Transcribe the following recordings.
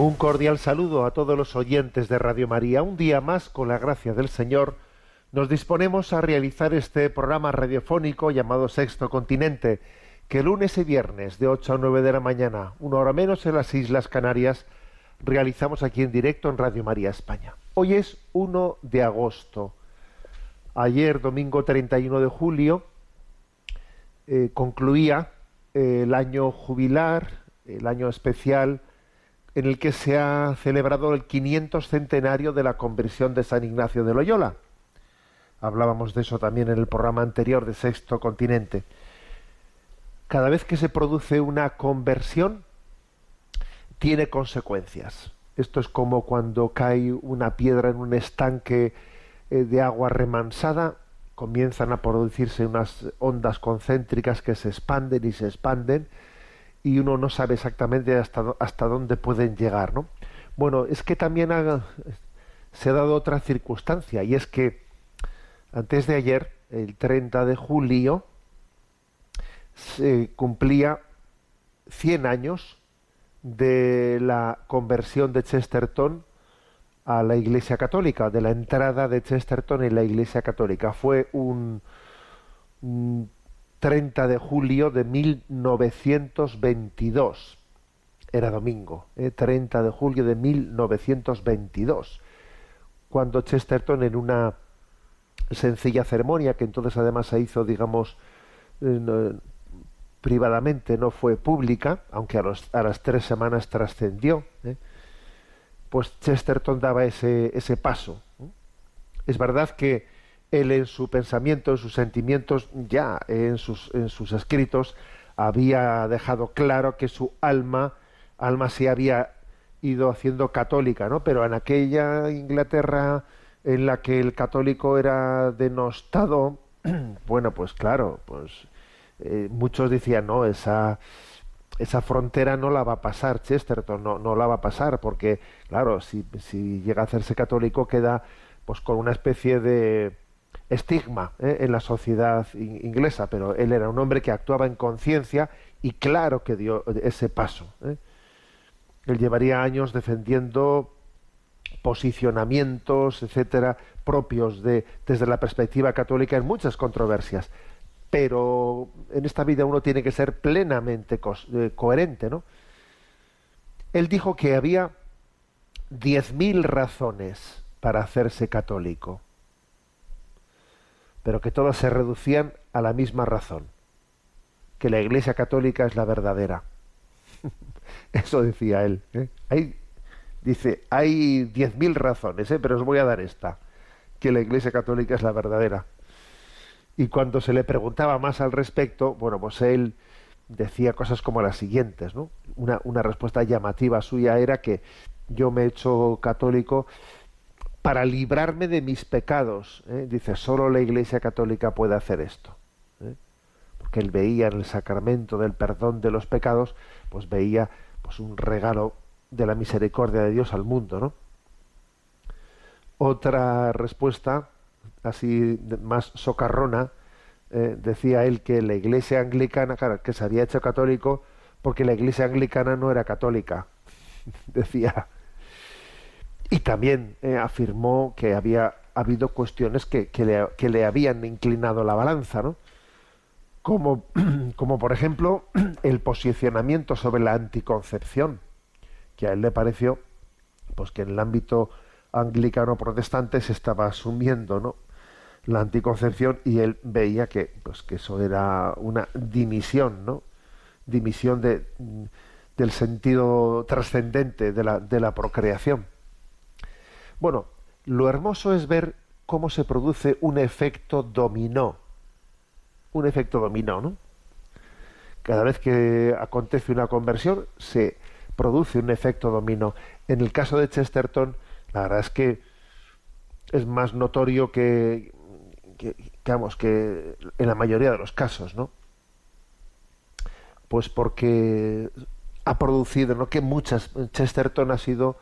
Un cordial saludo a todos los oyentes de Radio María. Un día más, con la gracia del Señor, nos disponemos a realizar este programa radiofónico llamado Sexto Continente, que lunes y viernes de 8 a 9 de la mañana, una hora menos en las Islas Canarias, realizamos aquí en directo en Radio María España. Hoy es 1 de agosto. Ayer, domingo 31 de julio, eh, concluía eh, el año jubilar, el año especial, en el que se ha celebrado el 500 centenario de la conversión de San Ignacio de Loyola. Hablábamos de eso también en el programa anterior de Sexto Continente. Cada vez que se produce una conversión, tiene consecuencias. Esto es como cuando cae una piedra en un estanque eh, de agua remansada, comienzan a producirse unas ondas concéntricas que se expanden y se expanden, y uno no sabe exactamente hasta, hasta dónde pueden llegar, ¿no? Bueno, es que también se ha dado otra circunstancia y es que antes de ayer, el 30 de julio, se cumplía 100 años de la conversión de Chesterton a la Iglesia Católica, de la entrada de Chesterton en la Iglesia Católica. Fue un 30 de julio de 1922. Era domingo, 30 ¿eh? de julio de 1922, cuando Chesterton en una sencilla ceremonia, que entonces además se hizo, digamos, eh, privadamente, no fue pública, aunque a, las tres semanas trascendió, ¿eh? pues Chesterton daba ese paso. Es verdad que él en su pensamiento, en sus sentimientos, ya en sus, en sus escritos, había dejado claro que su alma, alma se había ido haciendo católica, ¿no? Pero en aquella Inglaterra en la que el católico era denostado, bueno, pues claro, pues eh, muchos decían, no, esa, esa frontera no la va a pasar Chesterton, no, no la va a pasar, porque, claro, si, si llega a hacerse católico queda pues con una especie de, estigma ¿eh? en la sociedad inglesa, pero él era un hombre que actuaba en conciencia y claro que dio ese paso. ¿eh? Él llevaría años defendiendo posicionamientos, etcétera, propios de desde la perspectiva católica en muchas controversias. Pero en esta vida uno tiene que ser plenamente eh, coherente, ¿no? Él dijo que había diez mil razones para hacerse católico pero que todas se reducían a la misma razón, que la Iglesia Católica es la verdadera. Eso decía él. ¿eh? Hay, dice, hay diez mil razones, ¿eh? pero os voy a dar esta, que la Iglesia Católica es la verdadera. Y cuando se le preguntaba más al respecto, bueno, pues él decía cosas como las siguientes, ¿no? Una, una respuesta llamativa suya era que yo me he hecho católico para librarme de mis pecados. ¿eh? Dice, solo la Iglesia Católica puede hacer esto. ¿eh? Porque él veía en el sacramento del perdón de los pecados, pues veía pues un regalo de la misericordia de Dios al mundo, ¿no? Otra respuesta, así más socarrona, eh, decía él que la Iglesia anglicana, claro, que se había hecho católico porque la Iglesia anglicana no era católica. decía, y también eh, afirmó que había habido cuestiones que, que, le, que, le, habían inclinado la balanza, ¿no? Como, como por ejemplo el posicionamiento sobre la anticoncepción, que a él le pareció pues que en el ámbito anglicano protestante se estaba asumiendo ¿no? la anticoncepción y él veía que pues que eso era una dimisión ¿no? dimisión de, del sentido trascendente de la, de la procreación. Bueno, lo hermoso es ver cómo se produce un efecto dominó. Un efecto dominó, ¿no? Cada vez que acontece una conversión, se produce un efecto dominó. En el caso de Chesterton, la verdad es que es más notorio que, que, que en la mayoría de los casos, ¿no? Pues porque ha producido, ¿no? Que muchas Chesterton ha sido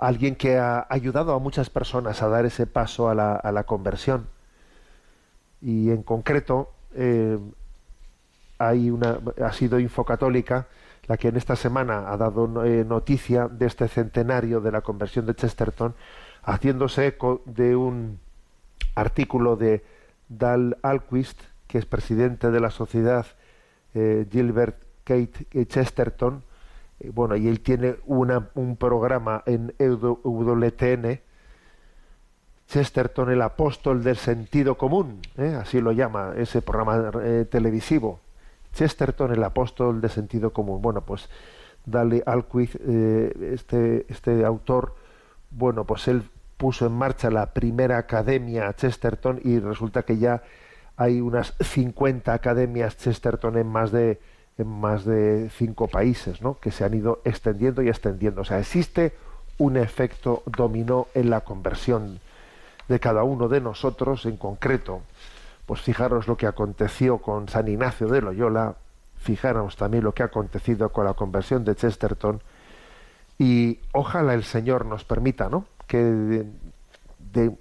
alguien que ha ayudado a muchas personas a dar ese paso a la, a la conversión. Y en concreto, eh, hay una, ha sido Infocatólica la que en esta semana ha dado eh, noticia de este centenario de la conversión de Chesterton, haciéndose eco de un artículo de Dal Alquist, que es presidente de la sociedad eh, Gilbert Kate Chesterton, bueno, y él tiene un programa en WTN, Chesterton, el apóstol del sentido común, ¿eh? así lo llama ese programa eh, televisivo. Chesterton, el apóstol del sentido común. Bueno, pues Dale Alquist, este, este autor, bueno, pues él puso en marcha la primera academia Chesterton y resulta que ya hay unas 50 academias Chesterton en más de en más de cinco países, ¿no? que se han ido extendiendo y extendiendo. O sea, existe un efecto dominó en la conversión de cada uno de nosotros en concreto. Pues fijaros lo que aconteció con San Ignacio de Loyola, fijaros también lo que ha acontecido con la conversión de Chesterton y ojalá el Señor nos permita, ¿no? Que de, de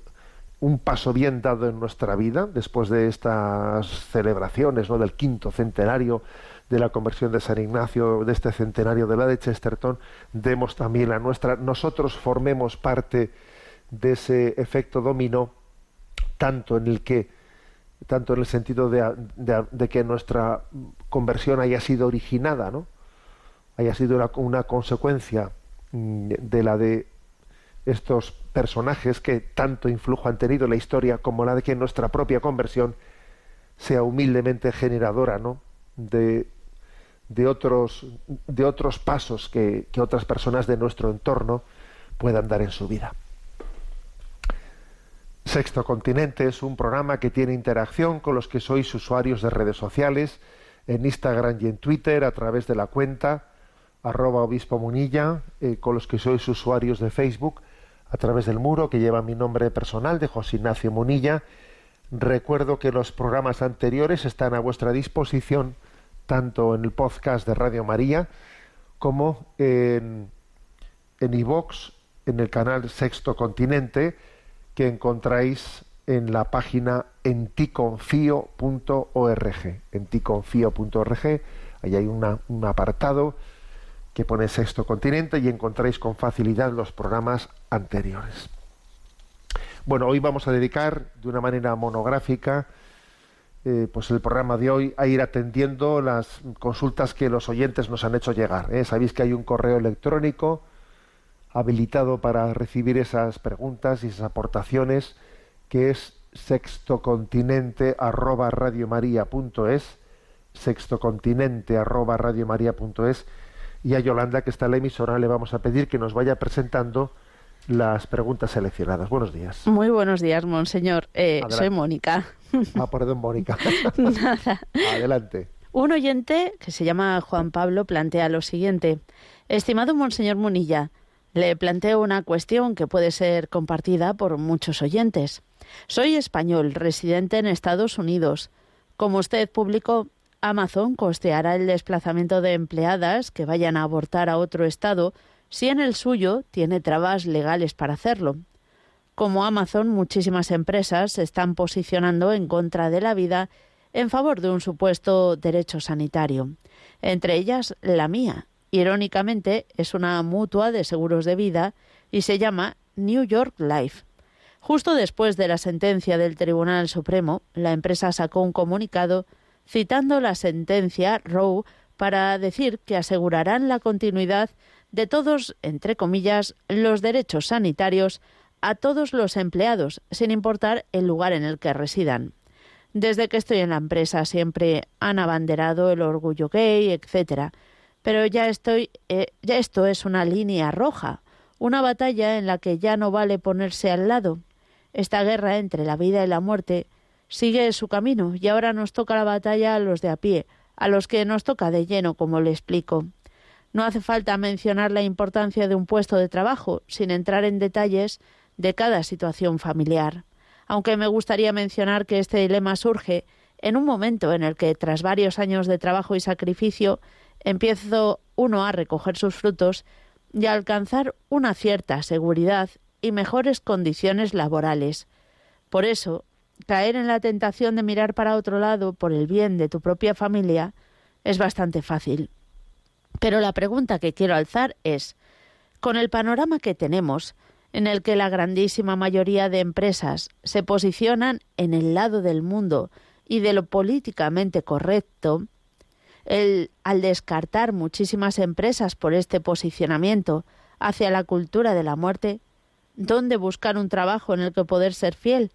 un paso bien dado en nuestra vida después de estas celebraciones, ¿no? Del quinto centenario de la conversión de San Ignacio, de este centenario de la de Chesterton, demos también la nuestra, nosotros formemos parte de ese efecto dominó, tanto en el que, tanto en el sentido de, que nuestra conversión haya sido originada, ¿no? haya sido una, una consecuencia mm, de la de estos personajes que tanto influjo han tenido en la historia como la de que nuestra propia conversión sea humildemente generadora ¿no? de, de otros, de otros pasos que, que otras personas de nuestro entorno puedan dar en su vida. Sexto Continente es un programa que tiene interacción con los que sois usuarios de redes sociales, en Instagram y en Twitter, a través de la cuenta arroba obispo munilla, eh, con los que sois usuarios de Facebook, a través del muro que lleva mi nombre personal de José Ignacio Munilla. Recuerdo que los programas anteriores están a vuestra disposición tanto en el podcast de Radio María como en en iVox, en el canal Sexto Continente, que encontráis en la página enticonfío.org. Enticonfío.org, ahí hay un apartado que pone Sexto Continente y encontráis con facilidad los programas anteriores. Bueno, hoy vamos a dedicar de una manera monográfica eh, pues el programa de hoy a ir atendiendo las consultas que los oyentes nos han hecho llegar. ¿eh? Sabéis que hay un correo electrónico habilitado para recibir esas preguntas y esas aportaciones que es sextocontinente arroba radiomaria.es sextocontinente arroba radiomaria.es y a Yolanda que está en la emisora le vamos a pedir que nos vaya presentando las preguntas seleccionadas. Buenos días. Muy buenos días, monseñor. Eh, soy Mónica. Ah, perdón, Mónica. Nada. Adelante. Un oyente que se llama Juan Pablo plantea lo siguiente. Estimado monseñor Munilla, le planteo una cuestión que puede ser compartida por muchos oyentes. Soy español, residente en Estados Unidos. Como usted publicó, Amazon costeará el desplazamiento de empleadas que vayan a abortar a otro estado si en el suyo tiene trabas legales para hacerlo. Como Amazon, muchísimas empresas se están posicionando en contra de la vida en favor de un supuesto derecho sanitario, entre ellas la mía. Irónicamente, es una mutua de seguros de vida y se llama New York Life. Justo después de la sentencia del Tribunal Supremo, la empresa sacó un comunicado citando la sentencia Roe para decir que asegurarán la continuidad de todos, entre comillas, los derechos sanitarios a todos los empleados, sin importar el lugar en el que residan. Desde que estoy en la empresa siempre han abanderado el orgullo gay, etcétera. Pero ya estoy, eh, ya esto es una línea roja, una batalla en la que ya no vale ponerse al lado. Esta guerra entre la vida y la muerte sigue su camino y ahora nos toca la batalla a los de a pie, a los que nos toca de lleno, como le explico. No hace falta mencionar la importancia de un puesto de trabajo, sin entrar en detalles de cada situación familiar. Aunque me gustaría mencionar que este dilema surge en un momento en el que, tras varios años de trabajo y sacrificio, empiezo uno a recoger sus frutos y a alcanzar una cierta seguridad y mejores condiciones laborales. Por eso, caer en la tentación de mirar para otro lado por el bien de tu propia familia es bastante fácil. Pero la pregunta que quiero alzar es, con el panorama que tenemos, en el que la grandísima mayoría de empresas se posicionan en el lado del mundo y de lo políticamente correcto, el, al descartar muchísimas empresas por este posicionamiento hacia la cultura de la muerte, ¿dónde buscar un trabajo en el que poder ser fiel?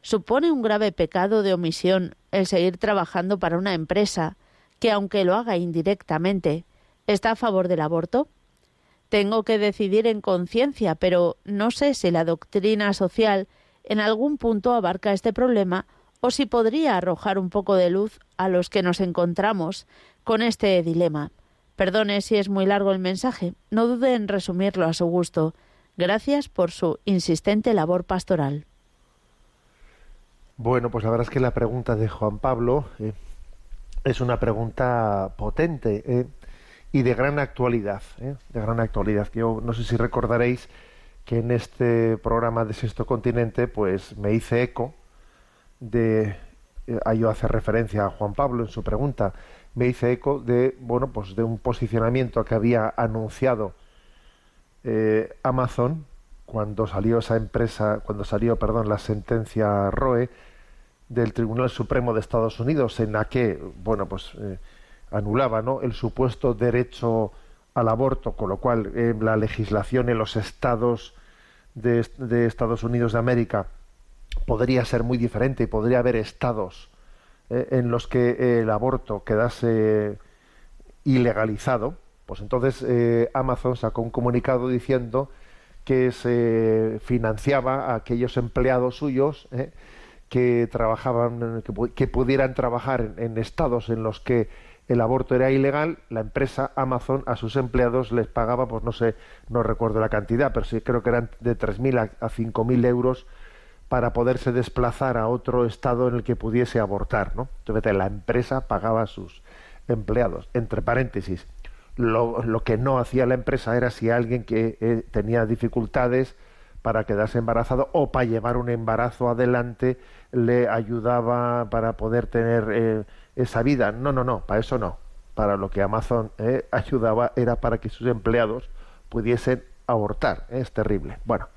¿Supone un grave pecado de omisión el seguir trabajando para una empresa que, aunque lo haga indirectamente, está a favor del aborto? Tengo que decidir en conciencia, pero no sé si la doctrina social en algún punto abarca este problema o si podría arrojar un poco de luz a los que nos encontramos con este dilema. Perdone si es muy largo el mensaje, no dude en resumirlo a su gusto. Gracias por su insistente labor pastoral. Bueno, pues la verdad es que la pregunta de Juan Pablo eh, es una pregunta potente. Eh, y de gran actualidad, ¿eh? de gran actualidad. Yo no sé si recordaréis que en este programa de Sexto Continente, pues me hice eco de, eh, ahí yo hace referencia a Juan Pablo en su pregunta, me hice eco de, bueno, pues de un posicionamiento que había anunciado eh, Amazon cuando salió esa empresa, cuando salió, perdón, la sentencia Roe del Tribunal Supremo de Estados Unidos en la que, bueno, pues anulaba ¿no? el supuesto derecho al aborto, con lo cual eh, la legislación en los estados de, Estados Unidos de América podría ser muy diferente y podría haber estados eh, en los que el aborto quedase ilegalizado, pues entonces eh, Amazon sacó un comunicado diciendo que se financiaba a aquellos empleados suyos que trabajaban, que, pudieran trabajar en estados en los que el aborto era ilegal, la empresa Amazon a sus empleados les pagaba, pues no sé, no recuerdo la cantidad, pero sí creo que eran de 3.000 a, 5.000 euros para poderse desplazar a otro estado en el que pudiese abortar, ¿no? Entonces la empresa pagaba a sus empleados. Entre paréntesis, lo, que no hacía la empresa era si alguien que eh, tenía dificultades para quedarse embarazado o para llevar un embarazo adelante le ayudaba para poder tener eh, esa vida. No, no, no, para eso no. Para lo que Amazon eh, ayudaba era para que sus empleados pudiesen abortar. Es terrible. Bueno,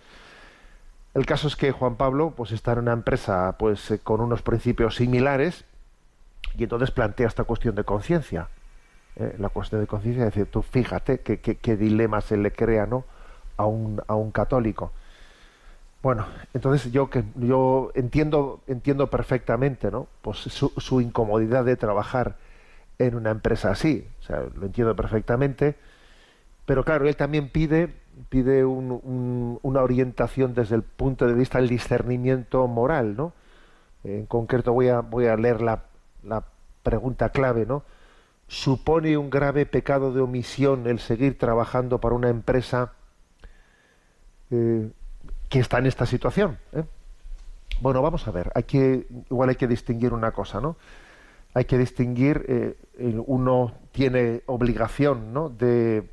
el caso es que Juan Pablo pues está en una empresa pues eh, con unos principios similares y entonces plantea esta cuestión de conciencia. la cuestión de conciencia es decir, tú fíjate qué, qué, dilema se le crea ¿no? a, un, a un católico. Bueno, entonces yo que yo entiendo entiendo perfectamente, ¿no? Pues su, incomodidad de trabajar en una empresa así, o sea, lo entiendo perfectamente. Pero claro, él también pide pide una orientación desde el punto de vista del discernimiento moral, ¿no? En concreto voy a voy a leer la, la pregunta clave, ¿no? ¿Supone un grave pecado de omisión el seguir trabajando para una empresa eh, que está en esta situación. ¿eh? Bueno, vamos a ver, hay que, igual hay que distinguir una cosa, ¿no? Hay que distinguir, eh, uno tiene obligación ¿no? de,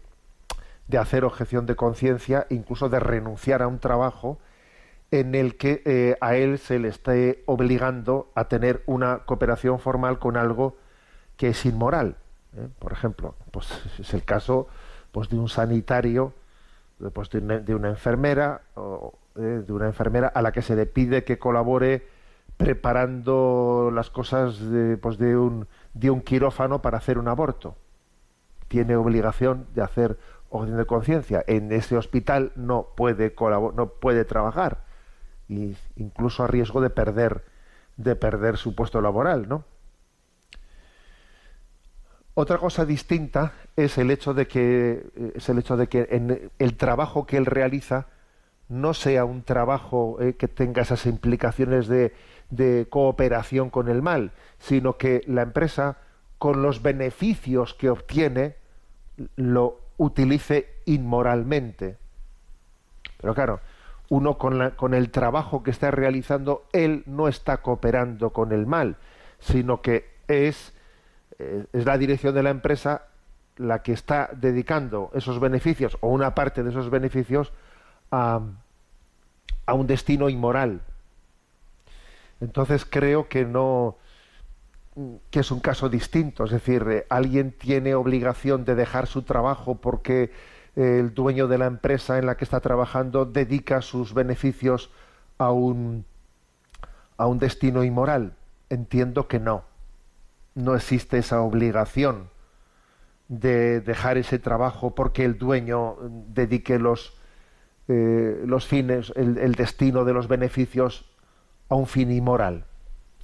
hacer objeción de conciencia, incluso de renunciar a un trabajo en el que eh, a él se le esté obligando a tener una cooperación formal con algo que es inmoral. Por ejemplo, pues es el caso pues, de un sanitario, pues, de, una, de una enfermera o, eh, de una enfermera a la que se le pide que colabore preparando las cosas de, pues de, un, de un quirófano para hacer un aborto. Tiene obligación de hacer orden de conciencia. En ese hospital no puede no puede trabajar, y incluso a riesgo de perder, de perder su puesto laboral, ¿no? Otra cosa distinta es el hecho de que es el hecho de que en el trabajo que él realiza no sea un trabajo eh, que tenga esas implicaciones de, cooperación con el mal, sino que la empresa, con los beneficios que obtiene, lo utilice inmoralmente. Pero claro, uno con, la- con el trabajo que está realizando, él no está cooperando con el mal, sino que es, eh, es la dirección de la empresa la que está dedicando esos beneficios o una parte de esos beneficios a, a un destino inmoral. Entonces creo que no que es un caso distinto, es decir, eh, alguien tiene obligación de dejar su trabajo porque eh, el dueño de la empresa en la que está trabajando dedica sus beneficios a un a un destino inmoral. Entiendo que no. No existe esa obligación de dejar ese trabajo porque el dueño mm, dedique los eh, los fines, el, destino de los beneficios a un fin inmoral.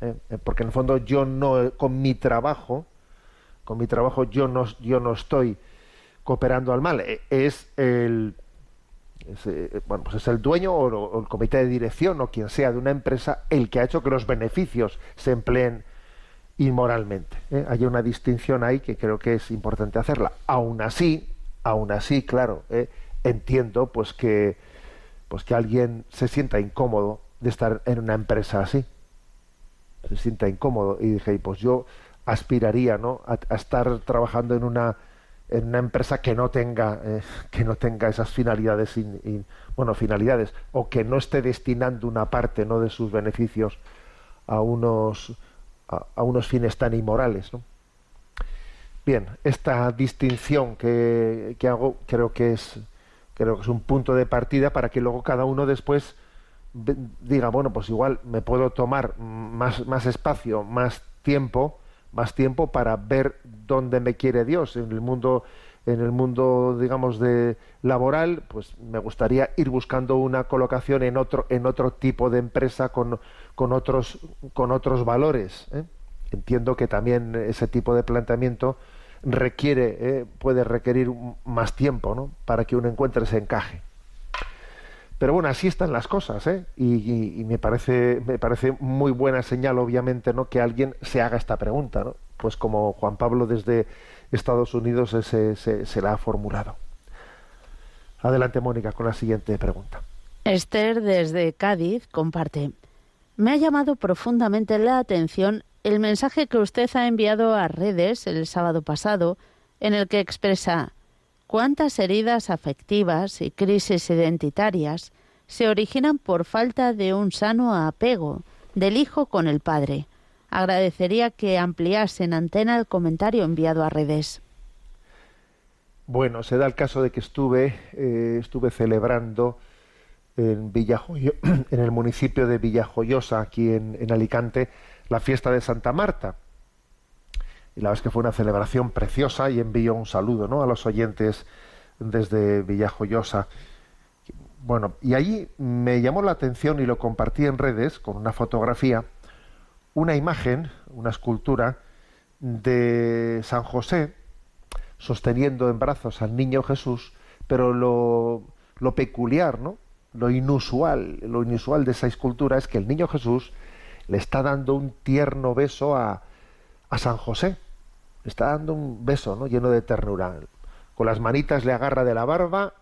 ¿eh? Eh, Porque en el fondo yo no, con mi trabajo, con mi trabajo yo no, yo no estoy cooperando al mal. Eh, Es el, bueno, pues es el dueño o, el comité de dirección o quien sea de una empresa el que ha hecho que los beneficios se empleen inmoralmente. Hay una distinción ahí que creo que es importante hacerla. Aún así, aún así, claro. Entiendo pues que pues que alguien se sienta incómodo de estar en una empresa así. Se sienta incómodo y dije, pues yo aspiraría, ¿no? a, estar trabajando en una en una empresa que no tenga eh, que no tenga esas finalidades in- in- bueno finalidades o que no esté destinando una parte no de sus beneficios a unos a, a unos fines tan inmorales ¿no? bien esta distinción que, que hago creo que es creo que es un punto de partida para que luego cada uno después diga bueno pues igual me puedo tomar más más espacio más tiempo más tiempo para ver dónde me quiere Dios en el mundo en el mundo digamos de laboral pues me gustaría ir buscando una colocación en otro en otro tipo de empresa con, con otros con otros valores ¿eh? entiendo que también ese tipo de planteamiento requiere eh, puede requerir más tiempo ¿no? para que uno encuentre ese encaje pero bueno, así están las cosas, ¿eh? Y, me parece me parece muy buena señal, obviamente, ¿no? Que alguien se haga esta pregunta, ¿no? Pues como Juan Pablo desde Estados Unidos se, se la ha formulado. Adelante, Mónica, con la siguiente pregunta. Esther desde Cádiz comparte. Me ha llamado profundamente la atención el mensaje que usted ha enviado a redes el sábado pasado, en el que expresa cuántas heridas afectivas y crisis identitarias se originan por falta de un sano apego del hijo con el padre. Agradecería que ampliase en antena el comentario enviado a redes. Bueno, se da el caso de que estuve eh, estuve celebrando en en el municipio de Villajoyosa, aquí en, en Alicante, la fiesta de Santa Marta. Y la verdad es que fue una celebración preciosa y envío un saludo ¿no? a los oyentes desde Villajoyosa. Bueno, y allí me llamó la atención y lo compartí en redes con una fotografía, una imagen, una escultura de San José sosteniendo en brazos al niño Jesús, pero lo, lo peculiar, ¿no? Lo inusual, lo inusual de esa escultura es que el niño Jesús le está dando un tierno beso a, a San José. Le está dando un beso, ¿no? Lleno de ternura. Con las manitas le agarra de la barba,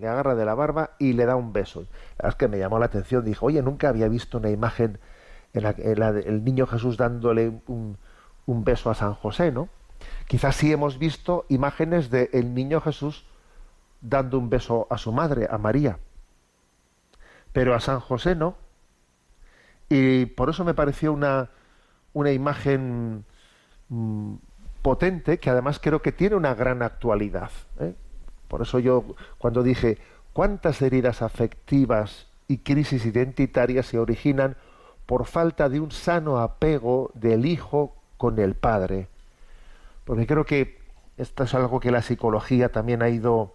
le agarra de la barba y le da un beso. La verdad es que me llamó la atención. Dijo, oye, nunca había visto una imagen en la que el niño Jesús dándole un, un beso a San José, ¿no? Quizás sí hemos visto imágenes de el niño Jesús dando un beso a su madre, a María. Pero a San José no. Y por eso me pareció una, una imagen mm, potente que además creo que tiene una gran actualidad. ¿eh? Por eso yo cuando dije cuántas heridas afectivas y crisis identitarias se originan por falta de un sano apego del hijo con el padre. Porque creo que esto es algo que la psicología también ha ido,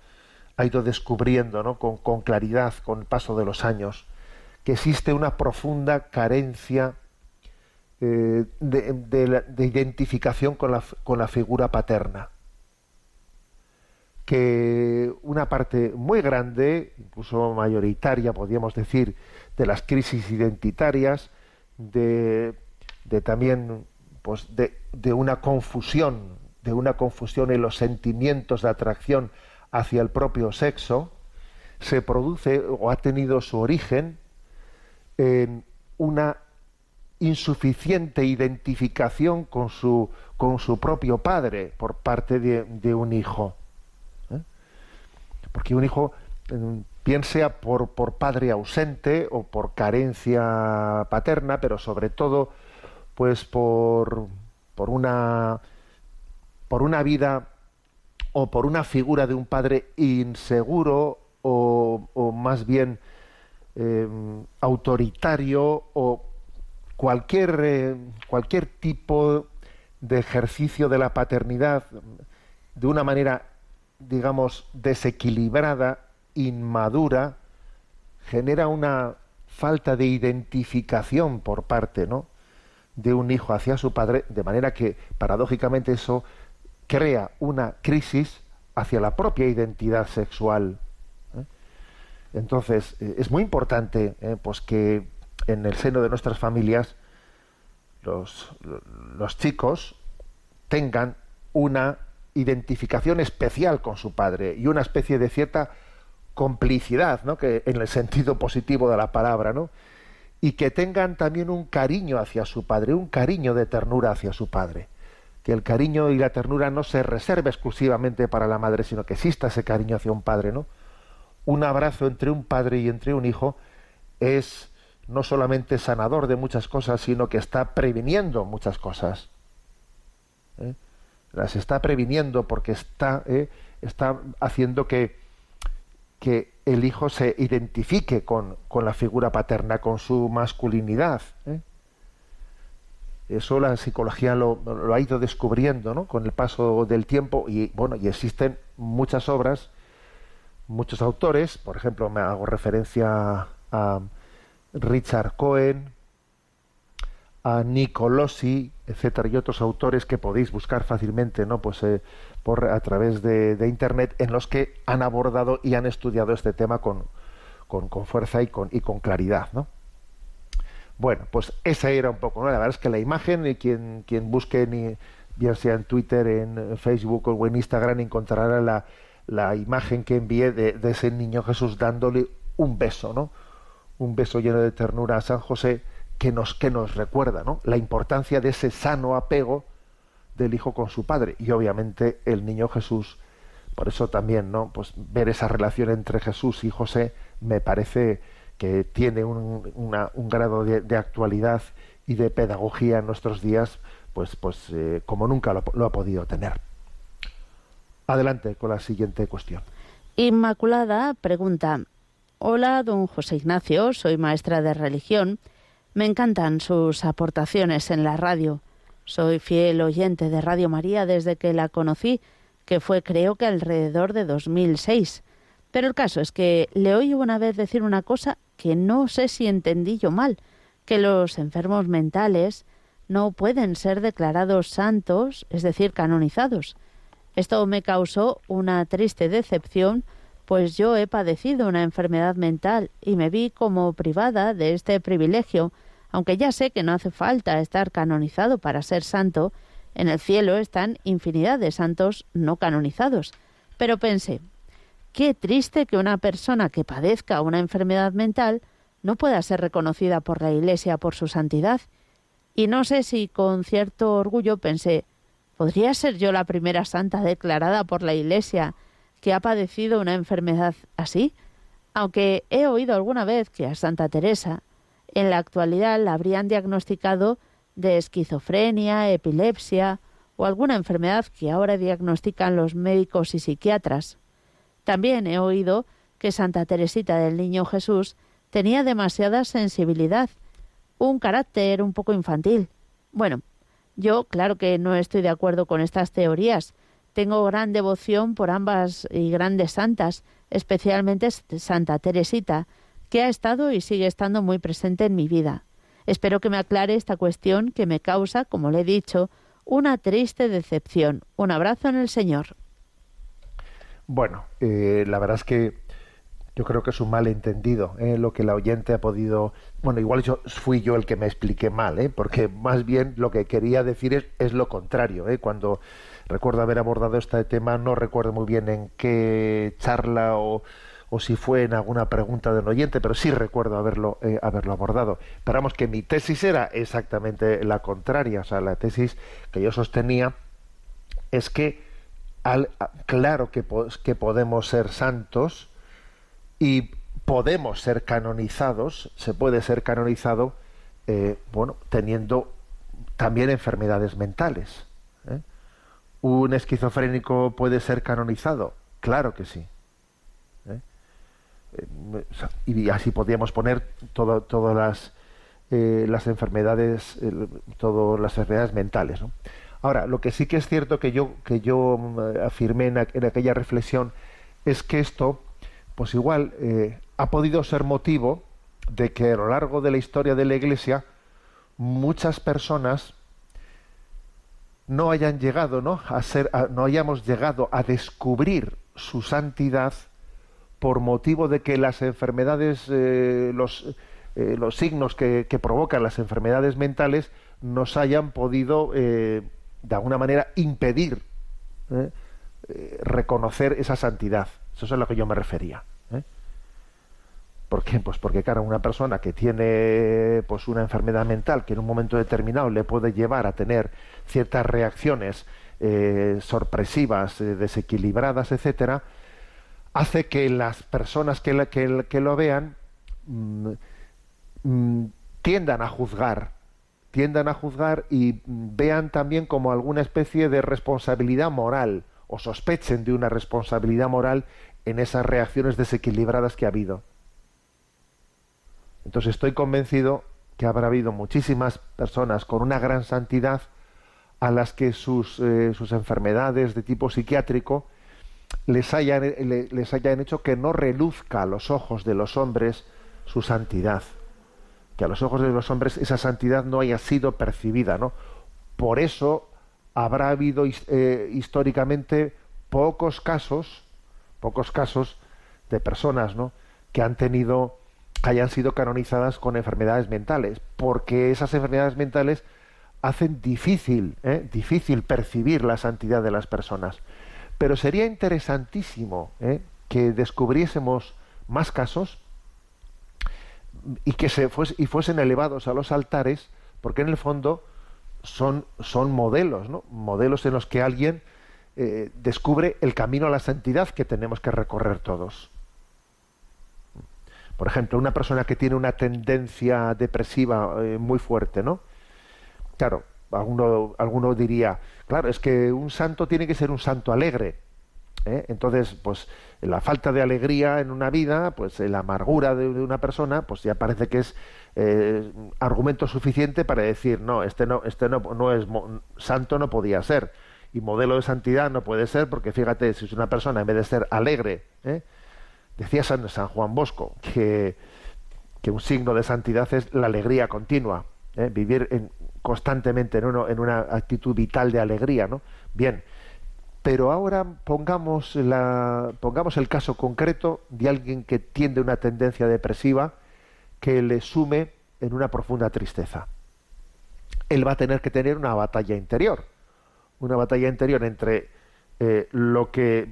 ha ido descubriendo ¿no? con, claridad con el paso de los años, que existe una profunda carencia eh, de, identificación con la, figura paterna. Que una parte muy grande, incluso mayoritaria, podríamos decir, de las crisis identitarias, de, también pues de una confusión, de una confusión en los sentimientos de atracción hacia el propio sexo, se produce o ha tenido su origen en una insuficiente identificación con su, con su propio padre por parte de, un hijo. ¿eh? Porque un hijo, bien sea por, por padre ausente o por carencia paterna, pero sobre todo pues por, por una por una vida o por una figura de un padre inseguro o, o más bien eh, autoritario o cualquier eh, cualquier tipo de ejercicio de la paternidad de una manera digamos desequilibrada inmadura genera una falta de identificación por parte no de un hijo hacia su padre de manera que paradójicamente eso crea una crisis hacia la propia identidad sexual ¿eh? entonces eh, es muy importante eh, pues que en el seno de nuestras familias los, los chicos tengan una identificación especial con su padre y una especie de cierta complicidad, ¿no? que en el sentido positivo de la palabra, ¿no? y que tengan también un cariño hacia su padre, un cariño de ternura hacia su padre. Que el cariño y la ternura no se reserve exclusivamente para la madre, sino que exista ese cariño hacia un padre, ¿no? Un abrazo entre un padre y entre un hijo es no solamente sanador de muchas cosas, sino que está previniendo muchas cosas. ¿eh? Las está previniendo porque está, ¿eh? está haciendo que, que el hijo se identifique con, con la figura paterna, con su masculinidad. ¿eh? Eso la psicología lo, ha ido descubriendo ¿no? con el paso del tiempo y bueno, y existen muchas obras, muchos autores, por ejemplo, me hago referencia a Richard Cohen, a Nicolosi, etcétera, y otros autores que podéis buscar fácilmente, ¿no? Pues eh, por a través de, de, internet, en los que han abordado y han estudiado este tema con, con, con fuerza y con, y con claridad, ¿no? Bueno, pues esa era un poco, ¿no? La verdad es que la imagen, y quien, quien busque, ni, bien sea en Twitter, en Facebook o en Instagram, encontrará la, la imagen que envié de, de ese niño Jesús dándole un beso, ¿no? Un beso lleno de ternura a San José que nos, que nos recuerda ¿no? la importancia de ese sano apego del hijo con su padre y obviamente el niño Jesús por eso también no pues ver esa relación entre Jesús y José me parece que tiene un, un grado de, de, actualidad y de pedagogía en nuestros días pues pues eh, como nunca lo, lo ha podido tener adelante con la siguiente cuestión Inmaculada pregunta Hola, don José Ignacio, soy maestra de religión me encantan sus aportaciones en la radio. Soy fiel oyente de Radio María desde que la conocí, que fue creo que alrededor de 2006. Pero el caso es que le oí una vez decir una cosa que no sé si entendí yo mal, que los enfermos mentales no pueden ser declarados santos, es decir, canonizados. Esto me causó una triste decepción, pues yo he padecido una enfermedad mental y me vi como privada de este privilegio, aunque ya sé que no hace falta estar canonizado para ser santo, en el cielo están infinidad de santos no canonizados. Pero pensé, qué triste que una persona que padezca una enfermedad mental no pueda ser reconocida por la Iglesia por su santidad. Y no sé si con cierto orgullo pensé, ¿podría ser yo la primera santa declarada por la Iglesia que ha padecido una enfermedad así? Aunque he oído alguna vez que a Santa Teresa en la actualidad la habrían diagnosticado de esquizofrenia, epilepsia o alguna enfermedad que ahora diagnostican los médicos y psiquiatras. También he oído que Santa Teresita del Niño Jesús tenía demasiada sensibilidad, un carácter un poco infantil. Bueno, yo claro que no estoy de acuerdo con estas teorías. Tengo gran devoción por ambas y grandes santas, especialmente Santa Teresita, que ha estado y sigue estando muy presente en mi vida. Espero que me aclare esta cuestión que me causa, como le he dicho, una triste decepción. Un abrazo en el Señor. Bueno, eh, la verdad es que yo creo que es un malentendido ¿eh? lo que la oyente ha podido bueno igual yo fui yo el que me expliqué mal ¿eh? porque más bien lo que quería decir es, es lo contrario ¿eh? cuando recuerdo haber abordado este tema no recuerdo muy bien en qué charla o, o si fue en alguna pregunta del oyente pero sí recuerdo haberlo eh, haberlo abordado esperamos que mi tesis era exactamente la contraria o sea la tesis que yo sostenía es que al, claro que, podemos ser santos y podemos ser canonizados, se puede ser canonizado, eh, bueno, teniendo también enfermedades mentales. ¿eh? ¿Un esquizofrénico puede ser canonizado? Claro que sí. ¿eh? Y así podríamos poner todas las, las enfermedades, todas las enfermedades mentales. Ahora, lo que sí que es cierto que yo, que yo afirmé en aquella reflexión es que esto pues igual eh, ha podido ser motivo de que a lo largo de la historia de la Iglesia muchas personas no hayan llegado, ¿no? A ser, no hayamos llegado a descubrir su santidad por motivo de que las enfermedades, eh, los, eh, los signos que, que, provocan las enfermedades mentales nos hayan podido, de alguna manera, impedir reconocer esa santidad. Eso es a lo que yo me refería. ¿eh? ¿Por qué? Pues porque, claro, una persona que tiene pues una enfermedad mental que en un momento determinado le puede llevar a tener ciertas reacciones eh, sorpresivas, eh, desequilibradas, etcétera, hace que las personas que, que, lo vean mm, mm, tiendan a juzgar, tiendan a juzgar y vean también como alguna especie de responsabilidad moral o sospechen de una responsabilidad moral en esas reacciones desequilibradas que ha habido. Entonces estoy convencido que habrá habido muchísimas personas con una gran santidad a las que sus, eh, sus enfermedades de tipo psiquiátrico les hayan, les hayan hecho que no reluzca a los ojos de los hombres su santidad. Que a los ojos de los hombres esa santidad no haya sido percibida, ¿no? Por eso habrá habido eh, históricamente pocos casos pocos casos de personas ¿no? que han tenido hayan sido canonizadas con enfermedades mentales, porque esas enfermedades mentales hacen difícil, ¿eh? difícil percibir la santidad de las personas. Pero sería interesantísimo ¿eh? que descubriésemos más casos y que se y fuesen elevados a los altares, porque en el fondo son, son modelos, ¿no? modelos en los que alguien eh, descubre el camino a la santidad que tenemos que recorrer todos. Por ejemplo, una persona que tiene una tendencia depresiva eh, muy fuerte, ¿no? Claro, alguno, alguno diría, claro, es que un santo tiene que ser un santo alegre. ¿eh? Entonces, pues la falta de alegría en una vida, pues la amargura de, una persona, pues ya parece que es argumento suficiente para decir, no, este no, este no, no es santo, no podía ser y modelo de santidad no puede ser porque fíjate, si es una persona en vez de ser alegre, ¿eh? decía San, San, Juan Bosco que, que, un signo de santidad es la alegría continua, ¿eh? vivir en, constantemente en, uno, en una actitud vital de alegría, ¿no? Bien, pero ahora pongamos, la, pongamos el caso concreto de alguien que tiende una tendencia depresiva que le sume en una profunda tristeza. Él va a tener que tener una batalla interior una batalla interior entre eh, lo que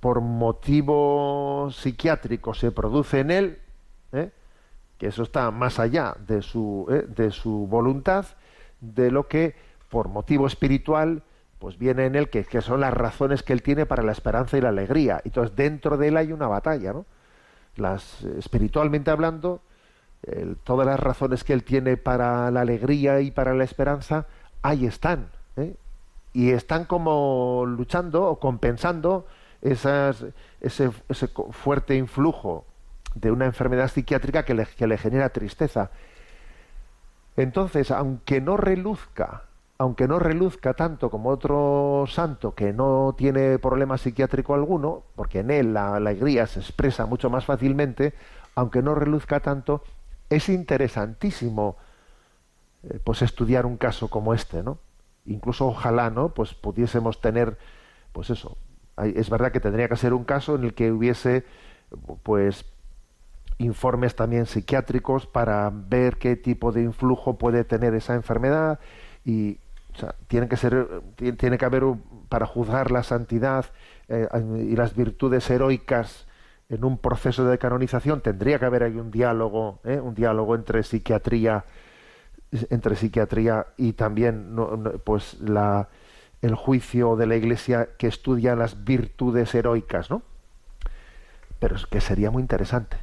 por motivo psiquiátrico se produce en él, ¿eh? que eso está más allá de su, ¿eh? de su voluntad, de lo que por motivo espiritual pues viene en él, que, son las razones que él tiene para la esperanza y la alegría. Entonces dentro de él hay una batalla, ¿no? Las, espiritualmente hablando, todas las razones que él tiene para la alegría y para la esperanza, ahí están. ¿eh? y están como luchando o compensando esas, ese, ese, fuerte influjo de una enfermedad psiquiátrica que le, que le genera tristeza. Entonces, aunque no reluzca, aunque no reluzca tanto como otro santo que no tiene problema psiquiátrico alguno, porque en él la, alegría se expresa mucho más fácilmente, aunque no reluzca tanto, es interesantísimo eh, pues estudiar un caso como este, ¿no? Incluso ojalá, ¿no? Pues pudiésemos tener, pues eso. Es verdad que tendría que ser un caso en el que hubiese, pues, informes también psiquiátricos para ver qué tipo de influjo puede tener esa enfermedad y tiene que ser tiene que haber para juzgar la santidad eh, y las virtudes heroicas en un proceso de canonización tendría que haber ahí un diálogo ¿eh? un diálogo entre psiquiatría entre psiquiatría y también pues la el juicio de la iglesia que estudia las virtudes heroicas no pero es que sería muy interesante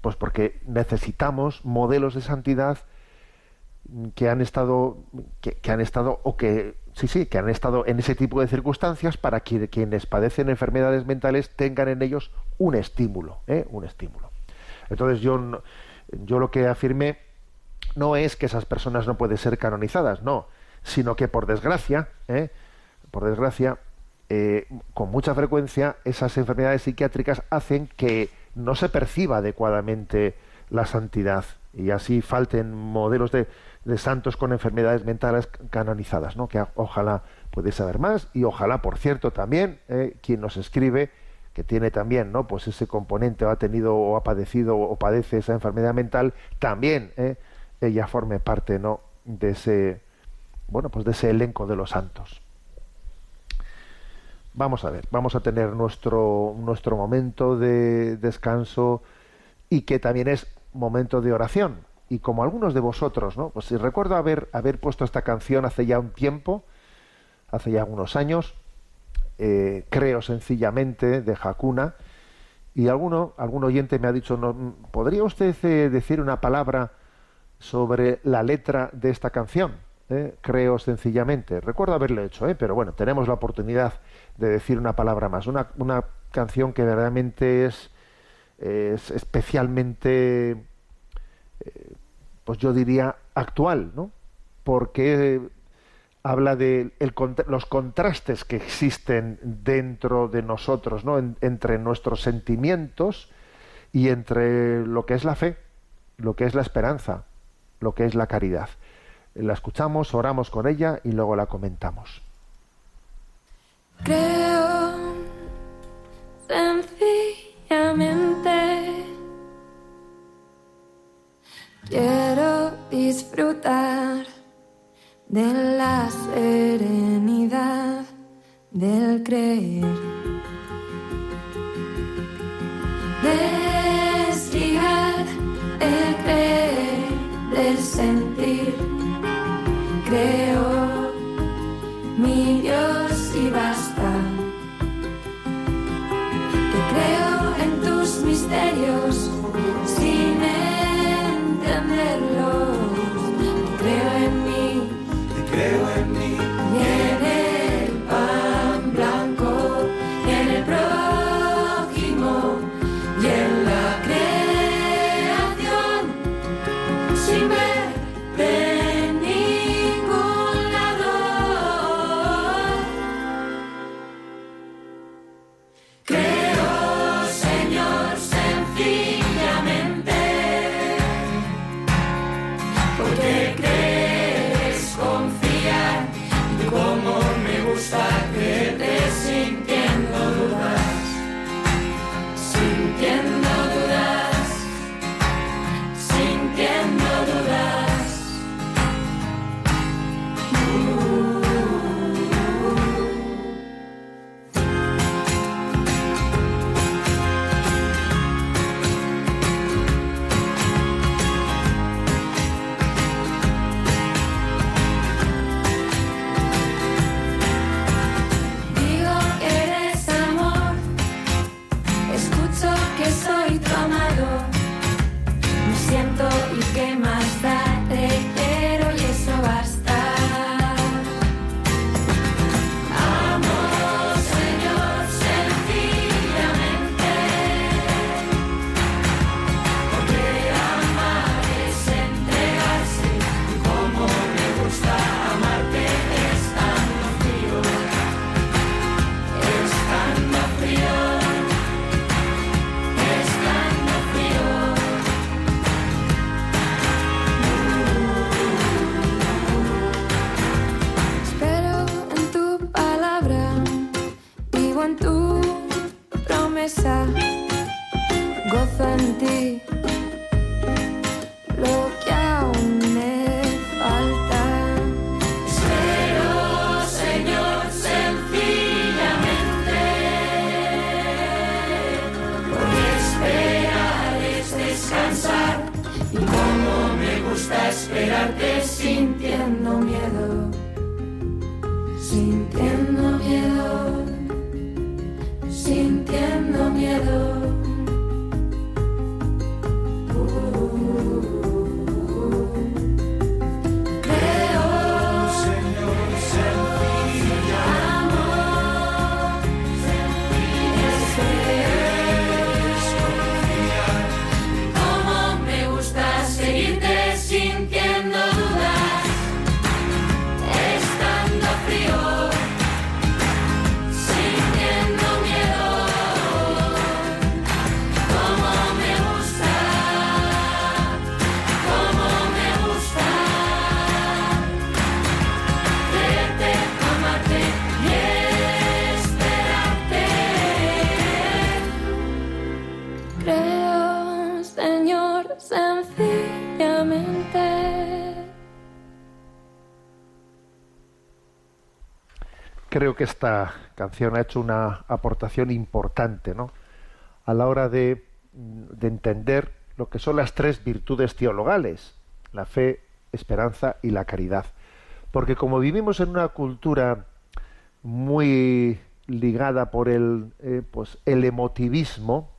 pues porque necesitamos modelos de santidad que han estado, que, han estado, o que sí, sí, que han estado en ese tipo de circunstancias para que quienes padecen enfermedades mentales tengan en ellos un estímulo, ¿eh? un estímulo. Entonces yo, yo lo que afirmé no es que esas personas no pueden ser canonizadas, no, sino que por desgracia, ¿eh? por desgracia, eh, con mucha frecuencia esas enfermedades psiquiátricas hacen que no se perciba adecuadamente la santidad y así falten modelos de, santos con enfermedades mentales canonizadas, ¿no? Que ojalá pudiese saber más y ojalá, por cierto, también eh, quien nos escribe que tiene también, ¿no? Pues ese componente o ha tenido o ha padecido o padece esa enfermedad mental, también eh, ella forme parte, ¿no? De ese, bueno, pues de ese elenco de los santos. Vamos a ver, vamos a tener nuestro, nuestro momento de descanso y que también es momento de oración. Y como algunos de vosotros, ¿no? Pues si recuerdo haber, haber puesto esta canción hace ya un tiempo, hace ya algunos años, eh, creo sencillamente, de Hakuna, y alguno, algún oyente me ha dicho, ¿no, ¿podría usted eh, decir una palabra sobre la letra de esta canción? ¿Eh? Creo sencillamente. Recuerdo haberlo hecho, pero bueno, tenemos la oportunidad de decir una palabra más. Una, una canción que verdaderamente es, es especialmente, eh, pues yo diría, actual, ¿no? Porque habla de los contrastes que existen dentro de nosotros, ¿no? entre nuestros sentimientos y entre lo que es la fe, lo que es la esperanza, lo que es la caridad. La escuchamos, oramos con ella y luego la comentamos. Creo sencillamente. Quiero disfrutar de la serenidad del creer. Desligar el creer del sentir. Creo mi Dios y basta. Que creo en tus misterios Creo que esta canción ha hecho una aportación importante, ¿no? A la hora de, de entender lo que son las tres virtudes teologales, la fe, esperanza y la caridad. Porque como vivimos en una cultura muy ligada por el, eh, pues, el emotivismo,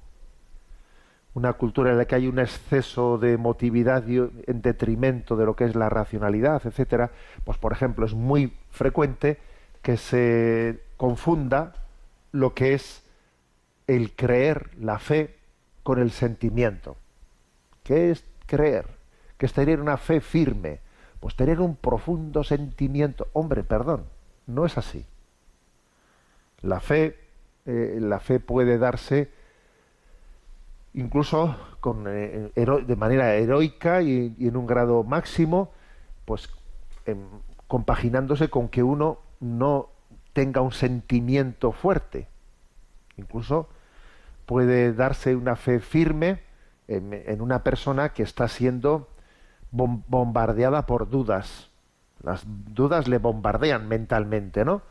una cultura en la que hay un exceso de emotividad en detrimento de lo que es la racionalidad, etcétera, pues por ejemplo es muy frecuente que se confunda lo que es el creer, la fe, con el sentimiento. ¿Qué es creer? Que es tener una fe firme, pues tener un profundo sentimiento. Hombre, perdón, no es así. La fe, eh, la fe puede darse incluso con, eh, de manera heroica y, y en un grado máximo, pues em, compaginándose con que uno no tenga un sentimiento fuerte. Incluso puede darse una fe firme en, una persona que está siendo bom- bombardeada por dudas. Las dudas le bombardean mentalmente, ¿no?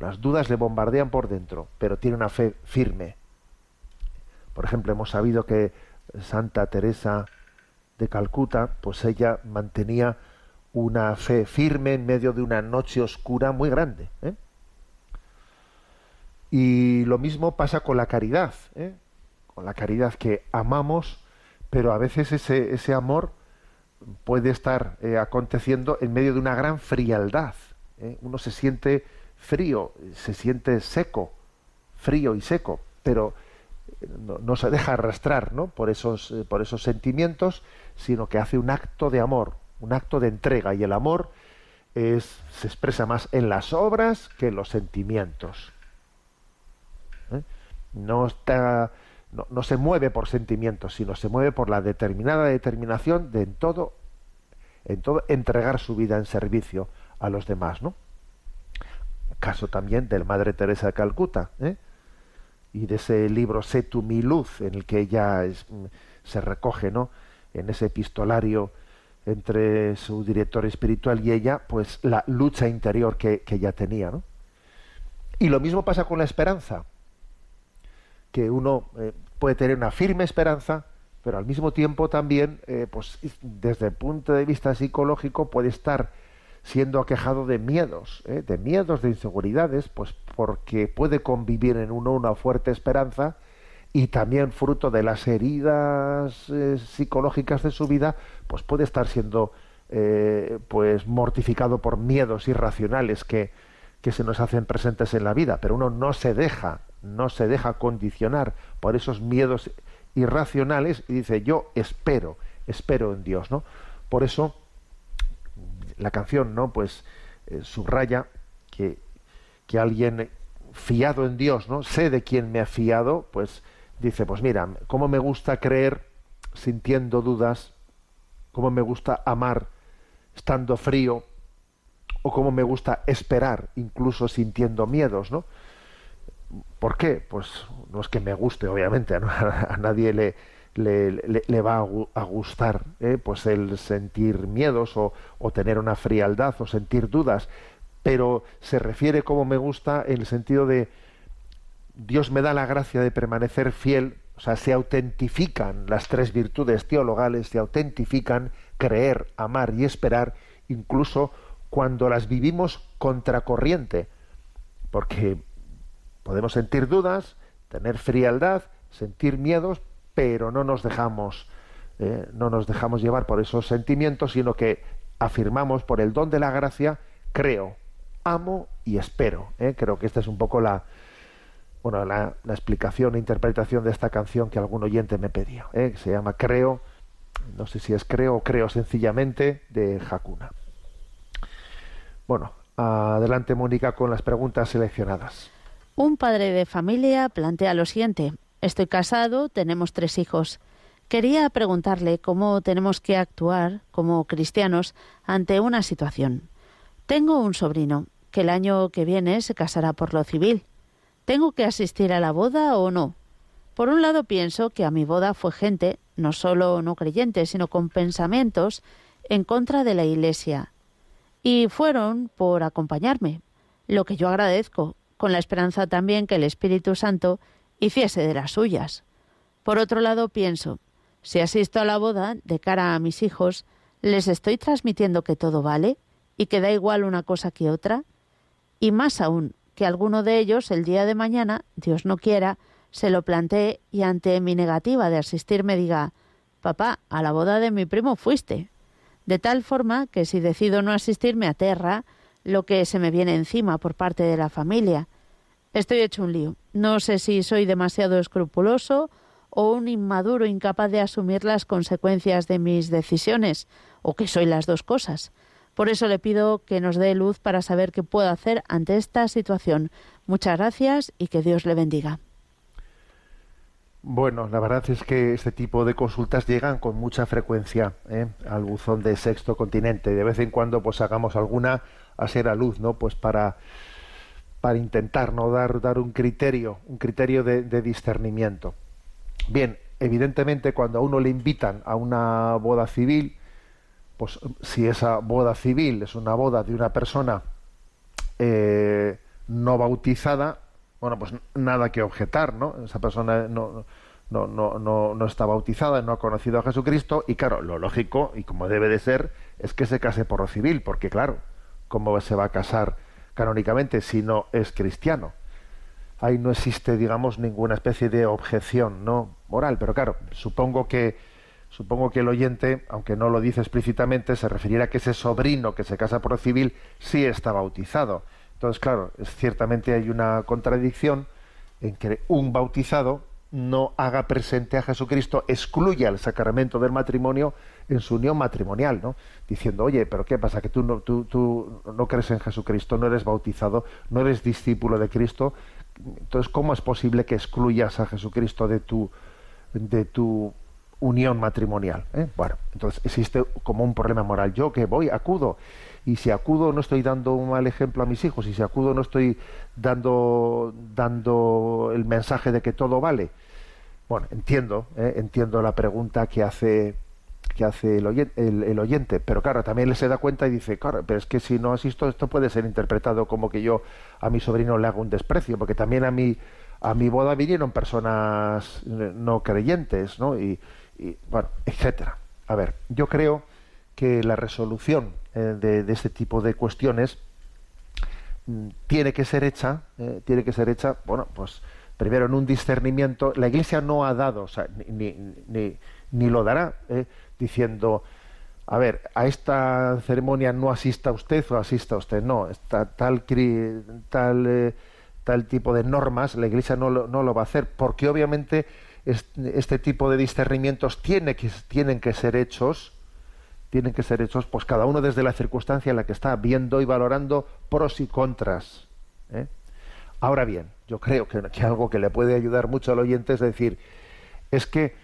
Las dudas le bombardean por dentro, pero tiene una fe firme. Por ejemplo, hemos sabido que Santa Teresa de Calcuta, pues ella mantenía una fe firme en medio de una noche oscura muy grande. ¿eh? Y lo mismo pasa con la caridad, ¿eh? con la caridad que amamos, pero a veces ese, ese amor puede estar eh, aconteciendo en medio de una gran frialdad. ¿eh? Uno se siente frío, se siente seco, frío y seco, pero eh, no, no se deja arrastrar ¿no? por, esos, por esos sentimientos, sino que hace un acto de amor, un acto de entrega. Y el amor es, se expresa más en las obras que en los sentimientos. ¿eh? No está no, no se mueve por sentimientos, sino se mueve por la determinada determinación de en todo, en todo entregar su vida en servicio a los demás, ¿no? Caso también del Madre Teresa de Calcuta, ¿eh? y de ese libro Sé tu mi luz, en el que ella es- se recoge, ¿no? En ese epistolario entre su director espiritual y ella, pues la lucha interior que, que ella tenía, ¿no? Y lo mismo pasa con la esperanza que uno eh, puede tener una firme esperanza, pero al mismo tiempo también, eh, pues desde el punto de vista psicológico, puede estar siendo aquejado de miedos, ¿eh? de miedos, de inseguridades, pues porque puede convivir en uno una fuerte esperanza y también fruto de las heridas eh, psicológicas de su vida, pues puede estar siendo eh, pues mortificado por miedos irracionales que, que se nos hacen presentes en la vida, pero uno no se deja, no se deja condicionar por esos miedos irracionales y dice yo espero, espero en Dios, ¿no? Por eso la canción, ¿no? Pues eh, subraya que, que alguien fiado en Dios, ¿no? Sé de quién me ha fiado, pues dice, pues mira, cómo me gusta creer sintiendo dudas, cómo me gusta amar estando frío, o cómo me gusta esperar incluso sintiendo miedos, ¿no? ¿Por qué? Pues no es que me guste, obviamente, a nadie le, le, va a, gustar ¿eh? pues el sentir miedos o, o, tener una frialdad o sentir dudas, pero se refiere como me gusta en el sentido de Dios me da la gracia de permanecer fiel, o sea, se autentifican las tres virtudes teologales, se autentifican creer, amar y esperar, incluso cuando las vivimos contracorriente, porque podemos sentir dudas, tener frialdad, sentir miedos, pero no nos dejamos eh, no nos dejamos llevar por esos sentimientos, sino que afirmamos por el don de la gracia, creo, amo y espero. ¿eh? Creo que esta es un poco la bueno la, explicación e interpretación de esta canción que algún oyente me pedía. ¿eh? se llama Creo, no sé si es Creo o Creo sencillamente de Hakuna. Bueno, adelante Mónica con las preguntas seleccionadas. Un padre de familia plantea lo siguiente. Estoy casado, tenemos tres hijos. Quería preguntarle cómo tenemos que actuar como cristianos ante una situación. Tengo un sobrino que el año que viene se casará por lo civil. ¿Tengo que asistir a la boda o no? Por un lado pienso que a mi boda fue gente, no solo no creyente, sino con pensamientos en contra de la Iglesia. Y fueron por acompañarme, lo que yo agradezco, con la esperanza también que el Espíritu Santo hiciese de las suyas. Por otro lado, pienso, si asisto a la boda de cara a mis hijos, ¿les estoy transmitiendo que todo vale y que da igual una cosa que otra? Y más aún, que alguno de ellos el día de mañana, Dios no quiera, se lo plantee y ante mi negativa de asistir me diga, papá, a la boda de mi primo fuiste. De tal forma que si decido no asistir me aterra lo que se me viene encima por parte de la familia, Estoy hecho un lío. No sé si soy demasiado escrupuloso o un inmaduro incapaz de asumir las consecuencias de mis decisiones, o que soy las dos cosas. Por eso le pido que nos dé luz para saber qué puedo hacer ante esta situación. Muchas gracias y que Dios le bendiga. Bueno, la verdad es que este tipo de consultas llegan con mucha frecuencia ¿eh? al buzón de Sexto Continente. De vez en cuando, pues hagamos alguna a ser a luz, ¿no? Pues para para intentar no dar, dar un criterio, un criterio de, discernimiento. Bien, evidentemente cuando a uno le invitan a una boda civil, pues si esa boda civil es una boda de una persona eh, no bautizada, bueno, pues nada que objetar, ¿no? Esa persona no, no, no, no, no está bautizada, no ha conocido a Jesucristo, y claro, lo lógico, y como debe de ser, es que se case por lo civil, porque claro, ¿cómo se va a casar canónicamente si no es cristiano. Ahí no existe, digamos, ninguna especie de objeción no moral, pero claro, supongo que supongo que el oyente, aunque no lo dice explícitamente, se referirá a que ese sobrino que se casa por civil sí está bautizado. Entonces, claro, ciertamente hay una contradicción en que un bautizado no haga presente a Jesucristo, excluya el sacramento del matrimonio en su unión matrimonial, ¿no? Diciendo, oye, pero ¿qué pasa? Que tú no, tú, tú no crees en Jesucristo, no eres bautizado, no eres discípulo de Cristo. Entonces, ¿cómo es posible que excluyas a Jesucristo de tu, de tu unión matrimonial? ¿eh? Bueno, entonces existe como un problema moral. Yo que voy, acudo, y si acudo no estoy dando un mal ejemplo a mis hijos, y si acudo no estoy dando, dando el mensaje de que todo vale bueno, entiendo, ¿eh? entiendo la pregunta que hace que hace el oyente, pero claro, también le se da cuenta y dice, claro, pero es que si no asisto, esto puede ser interpretado como que yo a mi sobrino le hago un desprecio, porque también a mi, a mi boda vinieron personas eh, no creyentes, ¿no? Y, bueno, etcétera. A ver, yo creo que la resolución eh, de, este tipo de cuestiones mm, tiene que ser hecha, tiene que ser hecha, bueno, pues primero en un discernimiento, la Iglesia no ha dado, o sea, ni, ni, ni, lo dará, ¿eh? diciendo, a ver, a esta ceremonia no asista usted o asista usted, no, está tal, tal, eh, tal tipo de normas, la Iglesia no lo, no lo va a hacer, porque obviamente este, tipo de discernimientos tiene que, tienen que ser hechos, tienen que ser hechos, pues cada uno desde la circunstancia en la que está, viendo y valorando pros y contras. ¿eh? Ahora bien, yo creo que, algo que le puede ayudar mucho al oyente es decir, es que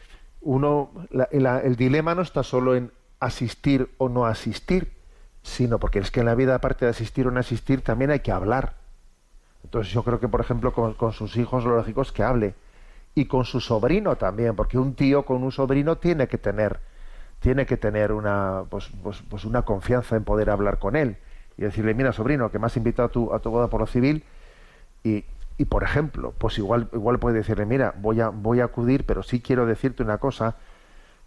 uno, el dilema no está solo en asistir o no asistir, sino porque es que en la vida, aparte de asistir o no asistir, también hay que hablar. Entonces yo creo que, por ejemplo, con, con sus hijos lo lógico es que hable. Y con su sobrino también, porque un tío con un sobrino tiene que tener, tiene que tener una, pues, pues, pues una confianza en poder hablar con él y decirle, mira, sobrino, que me has invitado a tu, a tu boda por lo civil y, y por ejemplo, pues igual, igual puede decirle, mira, voy a, voy a acudir, pero sí quiero decirte una cosa,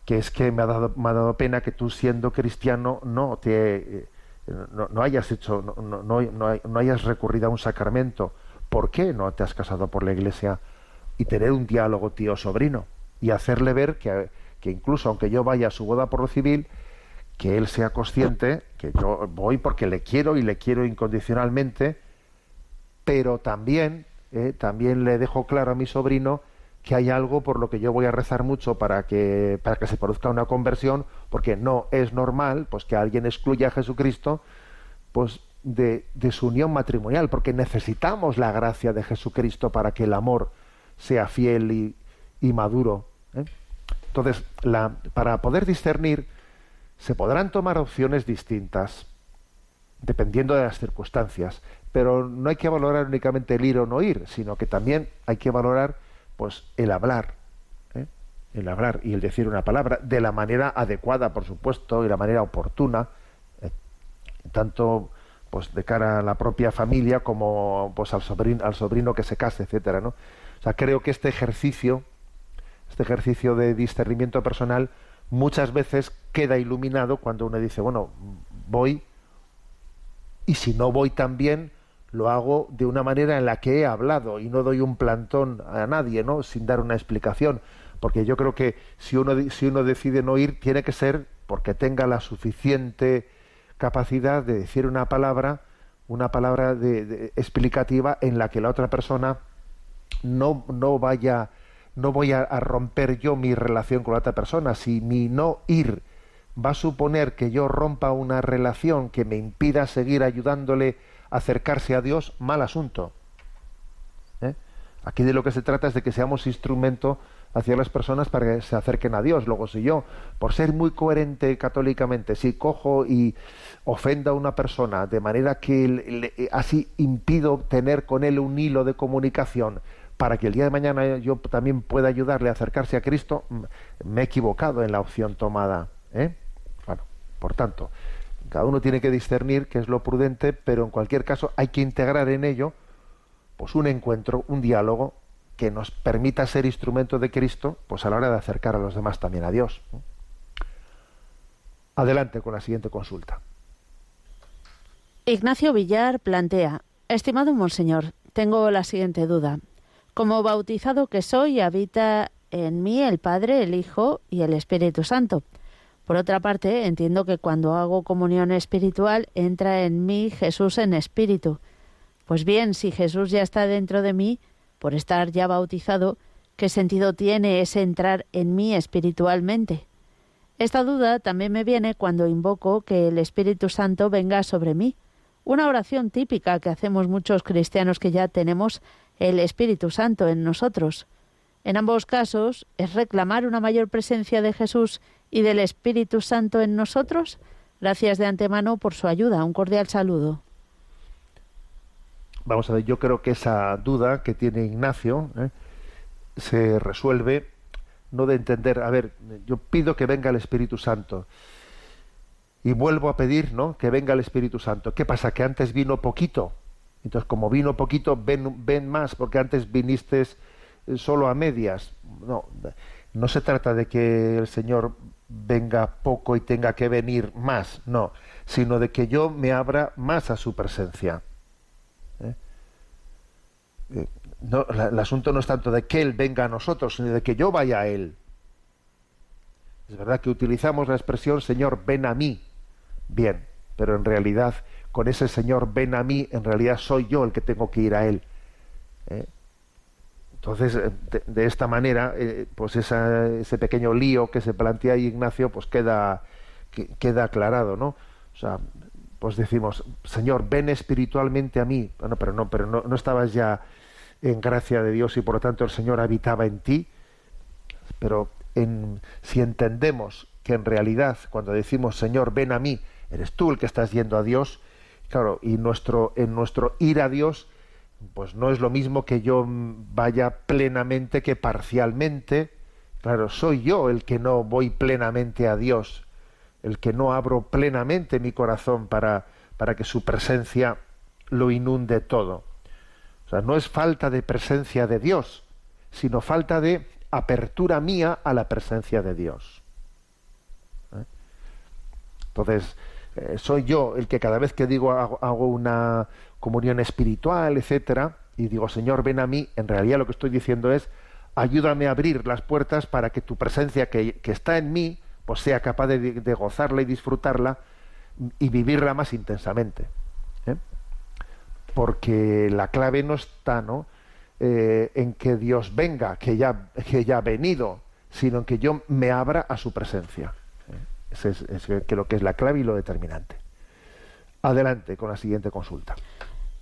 que es que me ha dado, me ha dado pena que tú siendo cristiano no te eh, no, no hayas hecho, no, no, no, no hayas recurrido a un sacramento. ¿Por qué no te has casado por la iglesia? Y tener un diálogo tío-sobrino y hacerle ver que, que incluso aunque yo vaya a su boda por lo civil, que él sea consciente que yo voy porque le quiero y le quiero incondicionalmente, pero también, eh, también le dejo claro a mi sobrino que hay algo por lo que yo voy a rezar mucho para que, para que se produzca una conversión, porque no es normal pues que alguien excluya a Jesucristo pues de, de su unión matrimonial, porque necesitamos la gracia de Jesucristo para que el amor sea fiel y, maduro. ¿eh? Entonces, para poder discernir, se podrán tomar opciones distintas, dependiendo de las circunstancias, pero no hay que valorar únicamente el ir o no ir, sino que también hay que valorar pues el hablar, ¿eh? el hablar y el decir una palabra de la manera adecuada, por supuesto, y la manera oportuna, ¿eh? tanto pues de cara a la propia familia como pues al sobrino que se case, etcétera, ¿no? O sea, creo que este ejercicio, este ejercicio de discernimiento personal, muchas veces queda iluminado cuando uno dice, bueno, voy y si no voy también lo hago de una manera en la que he hablado y no doy un plantón a nadie, ¿no? Sin dar una explicación, porque yo creo que si uno si uno decide no ir tiene que ser porque tenga la suficiente capacidad de decir una palabra, una palabra de, explicativa en la que la otra persona no no vaya no voy a, romper yo mi relación con la otra persona, si mi no ir va a suponer que yo rompa una relación que me impida seguir ayudándole a acercarse a Dios, mal asunto. ¿Eh? Aquí de lo que se trata es de que seamos instrumento hacia las personas para que se acerquen a Dios. Luego, si yo, por ser muy coherente católicamente, si cojo y ofendo a una persona de manera que le, así impido tener con él un hilo de comunicación para que el día de mañana yo también pueda ayudarle a acercarse a Cristo, me he equivocado en la opción tomada. ¿eh? Por tanto, cada uno tiene que discernir qué es lo prudente, pero en cualquier caso hay que integrar en ello pues un encuentro, un diálogo que nos permita ser instrumento de Cristo, pues a la hora de acercar a los demás también a Dios. Adelante con la siguiente consulta. Ignacio Villar plantea, estimado monseñor, tengo la siguiente duda. Como bautizado que soy, habita en mí el Padre, el Hijo y el Espíritu Santo. Por otra parte, entiendo que cuando hago comunión espiritual entra en mí Jesús en espíritu. Pues bien, si Jesús ya está dentro de mí, por estar ya bautizado, ¿qué sentido tiene ese entrar en mí espiritualmente? Esta duda también me viene cuando invoco que el Espíritu Santo venga sobre mí, una oración típica que hacemos muchos cristianos que ya tenemos el Espíritu Santo en nosotros. En ambos casos es reclamar una mayor presencia de Jesús y del Espíritu Santo en nosotros? Gracias de antemano por su ayuda. Un cordial saludo. Vamos a ver, yo creo que esa duda que tiene Ignacio ¿eh? se resuelve no de entender, a ver, yo pido que venga el Espíritu Santo y vuelvo a pedir, ¿no? Que venga el Espíritu Santo. ¿Qué pasa? Que antes vino poquito. Entonces, como vino poquito, ven, ven más, porque antes viniste solo a medias. No, no se trata de que el Señor venga poco y tenga que venir más, no, sino de que yo me abra más a su presencia. ¿Eh? Eh, no, el asunto no es tanto de que Él venga a nosotros, sino de que yo vaya a Él. Es verdad que utilizamos la expresión Señor, ven a mí. Bien, pero en realidad, con ese Señor, ven a mí, en realidad soy yo el que tengo que ir a Él. ¿Eh? Entonces, de, esta manera, eh, pues ese pequeño lío que se plantea ahí Ignacio, pues queda, que, queda aclarado, ¿no? O sea, pues decimos, Señor, ven espiritualmente a mí. Bueno, pero no, pero no, no estabas ya en gracia de Dios y por lo tanto el Señor habitaba en ti. Pero en, si entendemos que en realidad cuando decimos, Señor, ven a mí, eres tú el que estás yendo a Dios, claro, y nuestro, en nuestro ir a Dios pues no es lo mismo que yo vaya plenamente que parcialmente. Claro, soy yo el que no voy plenamente a Dios, el que no abro plenamente mi corazón para, para que su presencia lo inunde todo. O sea, no es falta de presencia de Dios, sino falta de apertura mía a la presencia de Dios. ¿Eh? Entonces, eh, soy yo el que cada vez que digo hago, una comunión espiritual, etcétera, y digo, Señor, ven a mí, en realidad lo que estoy diciendo es, ayúdame a abrir las puertas para que tu presencia que, está en mí, pues sea capaz de, gozarla y disfrutarla y vivirla más intensamente. ¿eh? Porque la clave no está, ¿no? Eh, en que Dios venga, que ya, que ya ha venido, sino en que yo me abra a su presencia. Es, creo que es la clave y lo determinante. Adelante con la siguiente consulta.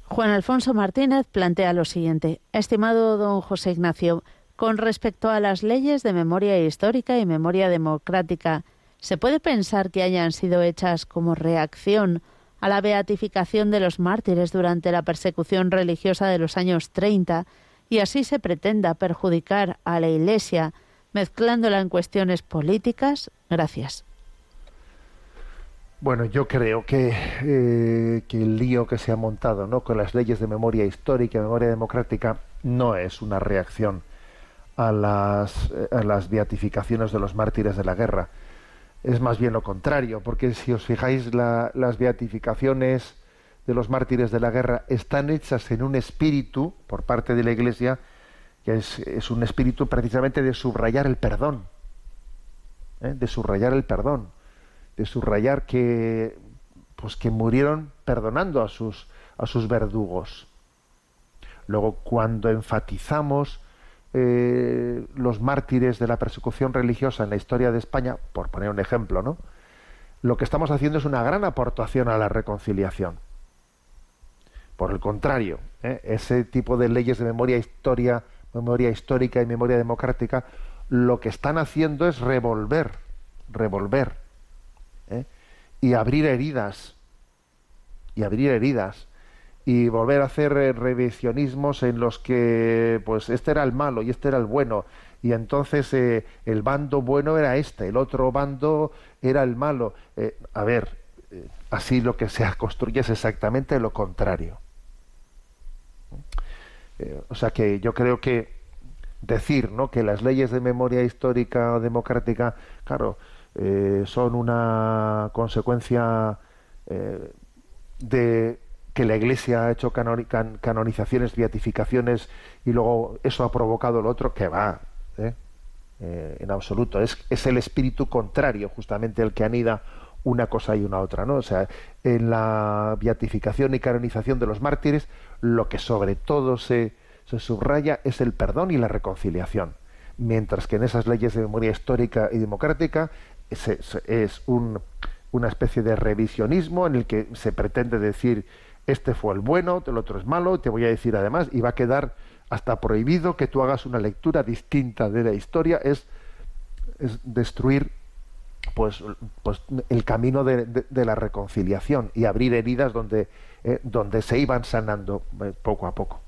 Juan Alfonso Martínez plantea lo siguiente. Estimado don José Ignacio, con respecto a las leyes de memoria histórica y memoria democrática, ¿se puede pensar que hayan sido hechas como reacción a la beatificación de los mártires durante la persecución religiosa de los años 30 y así se pretenda perjudicar a la Iglesia mezclándola en cuestiones políticas? Gracias. Bueno, yo creo que, eh, que, el lío que se ha montado ¿no? con las leyes de memoria histórica y memoria democrática no es una reacción a las, eh, a las beatificaciones de los mártires de la guerra. Es más bien lo contrario, porque si os fijáis, las beatificaciones de los mártires de la guerra están hechas en un espíritu, por parte de la Iglesia, que es, es un espíritu precisamente de subrayar el perdón, ¿eh? de subrayar el perdón de subrayar que pues que murieron perdonando a sus a sus verdugos. Luego, cuando enfatizamos eh, los mártires de la persecución religiosa en la historia de España, por poner un ejemplo, ¿no? Lo que estamos haciendo es una gran aportación a la reconciliación. Por el contrario, ¿eh? ese tipo de leyes de memoria historia, memoria histórica y memoria democrática, lo que están haciendo es revolver, revolver. Y abrir heridas, y abrir heridas, y volver a hacer eh, revisionismos en los que, pues, este era el malo y este era el bueno, y entonces eh, el bando bueno era este, el otro bando era el malo. a ver, así lo que se construye es exactamente lo contrario. o sea que yo creo que decir ¿no? que las leyes de memoria histórica o democrática, claro, eh, son una consecuencia eh, de que la Iglesia ha hecho canonizaciones, beatificaciones y luego eso ha provocado lo otro, que va, ¿eh? en absoluto. Es, el espíritu contrario justamente el que anida una cosa y una otra, ¿no? O sea, en la beatificación y canonización de los mártires, lo que sobre todo se, se subraya es el perdón y la reconciliación mientras que en esas leyes de memoria histórica y democrática es, una especie de revisionismo en el que se pretende decir este fue el bueno, el otro es malo, te voy a decir además, y va a quedar hasta prohibido que tú hagas una lectura distinta de la historia, es, destruir pues, pues el camino de, la reconciliación y abrir heridas donde, eh, donde se iban sanando eh, poco a poco.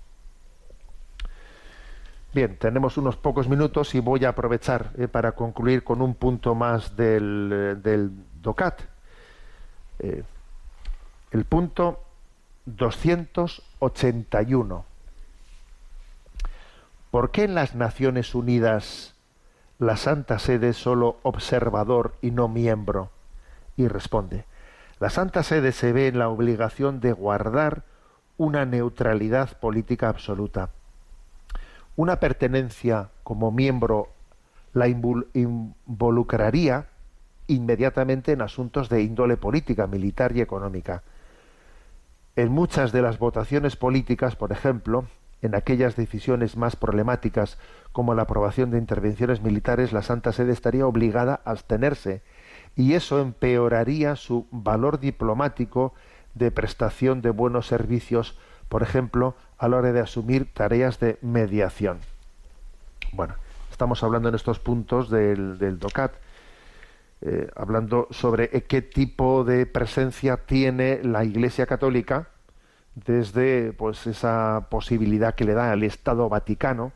Bien, tenemos unos pocos minutos y voy a aprovechar eh, para concluir con un punto más del, eh, del DOCAT. Eh, el punto 281. ¿Por qué en las Naciones Unidas la Santa Sede es solo observador y no miembro? Y responde, la Santa Sede se ve en la obligación de guardar una neutralidad política absoluta una pertenencia como miembro la involucraría inmediatamente en asuntos de índole política, militar y económica. En muchas de las votaciones políticas, por ejemplo, en aquellas decisiones más problemáticas como la aprobación de intervenciones militares, la Santa Sede estaría obligada a abstenerse y eso empeoraría su valor diplomático de prestación de buenos servicios, por ejemplo, a la hora de asumir tareas de mediación. Bueno, estamos hablando en estos puntos del, del DOCAT, eh, hablando sobre qué tipo de presencia tiene la Iglesia Católica desde pues esa posibilidad que le da al Estado Vaticano,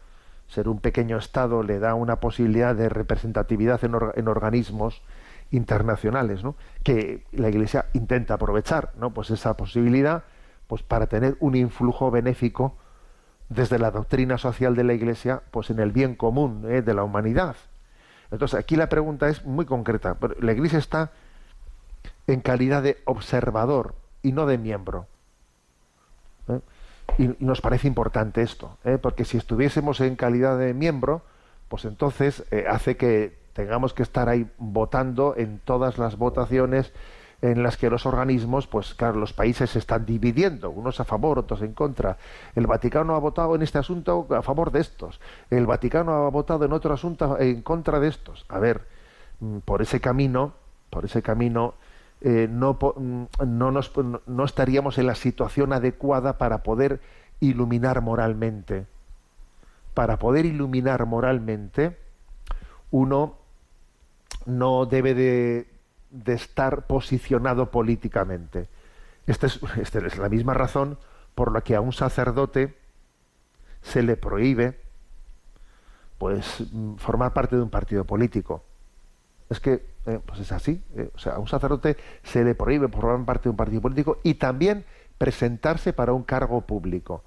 ser un pequeño Estado le da una posibilidad de representatividad en, en organismos internacionales, ¿no? que la Iglesia intenta aprovechar, ¿no? pues esa posibilidad pues para tener un influjo benéfico desde la doctrina social de la Iglesia pues en el bien común ¿eh? de la humanidad. Entonces aquí la pregunta es muy concreta. La Iglesia está en calidad de observador y no de miembro. ¿eh? Y, nos parece importante esto, ¿eh? porque si estuviésemos en calidad de miembro, pues entonces hace que tengamos que estar ahí votando en todas las votaciones en las que los organismos, pues claro, los países se están dividiendo, unos a favor, otros en contra. El Vaticano ha votado en este asunto a favor de estos, el Vaticano ha votado en otro asunto en contra de estos. A ver, mm, por ese camino, por ese camino, eh, no, mm, no, nos, no estaríamos en la situación adecuada para poder iluminar moralmente. Para poder iluminar moralmente, uno no debe de, estar posicionado políticamente. Esta es, esta es la misma razón por la que a un sacerdote se le prohíbe pues formar parte de un partido político. Es que eh, pues es así. Eh, o sea, a un sacerdote se le prohíbe formar parte de un partido político y también presentarse para un cargo público.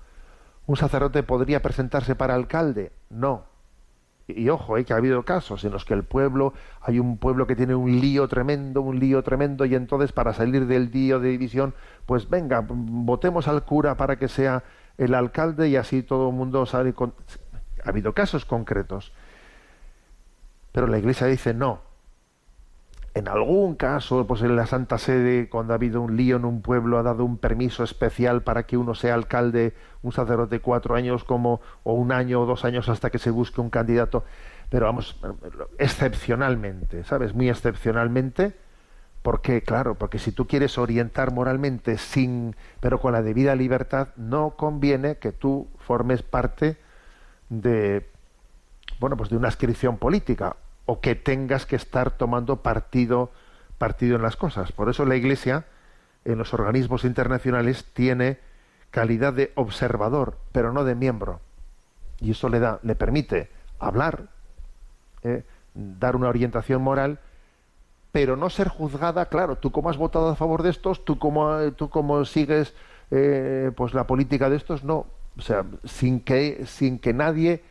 ¿Un sacerdote podría presentarse para alcalde? No y ojo, eh, que ha habido casos en los que el pueblo, hay un pueblo que tiene un lío tremendo, un lío tremendo, y entonces para salir del lío de división, pues venga, votemos al cura para que sea el alcalde y así todo el mundo sale con... Ha habido casos concretos. Pero la iglesia dice no, en algún caso, pues en la Santa Sede, cuando ha habido un lío en un pueblo, ha dado un permiso especial para que uno sea alcalde, un sacerdote cuatro años como, o un año o dos años hasta que se busque un candidato. Pero vamos, excepcionalmente, ¿sabes? Muy excepcionalmente, porque, claro, porque si tú quieres orientar moralmente sin, pero con la debida libertad, no conviene que tú formes parte de, bueno, pues de una inscripción política o que tengas que estar tomando partido, partido en las cosas. Por eso la Iglesia, en los organismos internacionales, tiene calidad de observador, pero no de miembro. Y eso le da, le permite hablar, eh, dar una orientación moral, pero no ser juzgada, claro, tú como has votado a favor de estos, tú como, tú sigues eh, pues la política de estos, no. O sea, sin que, sin que nadie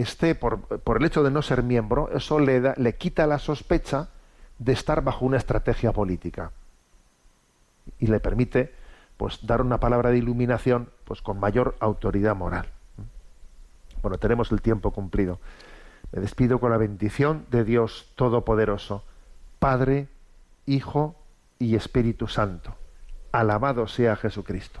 esté por, por, el hecho de no ser miembro, eso le, da, le quita la sospecha de estar bajo una estrategia política y le permite pues dar una palabra de iluminación pues con mayor autoridad moral. Bueno, tenemos el tiempo cumplido. Me despido con la bendición de Dios Todopoderoso, Padre, Hijo y Espíritu Santo. Alabado sea Jesucristo.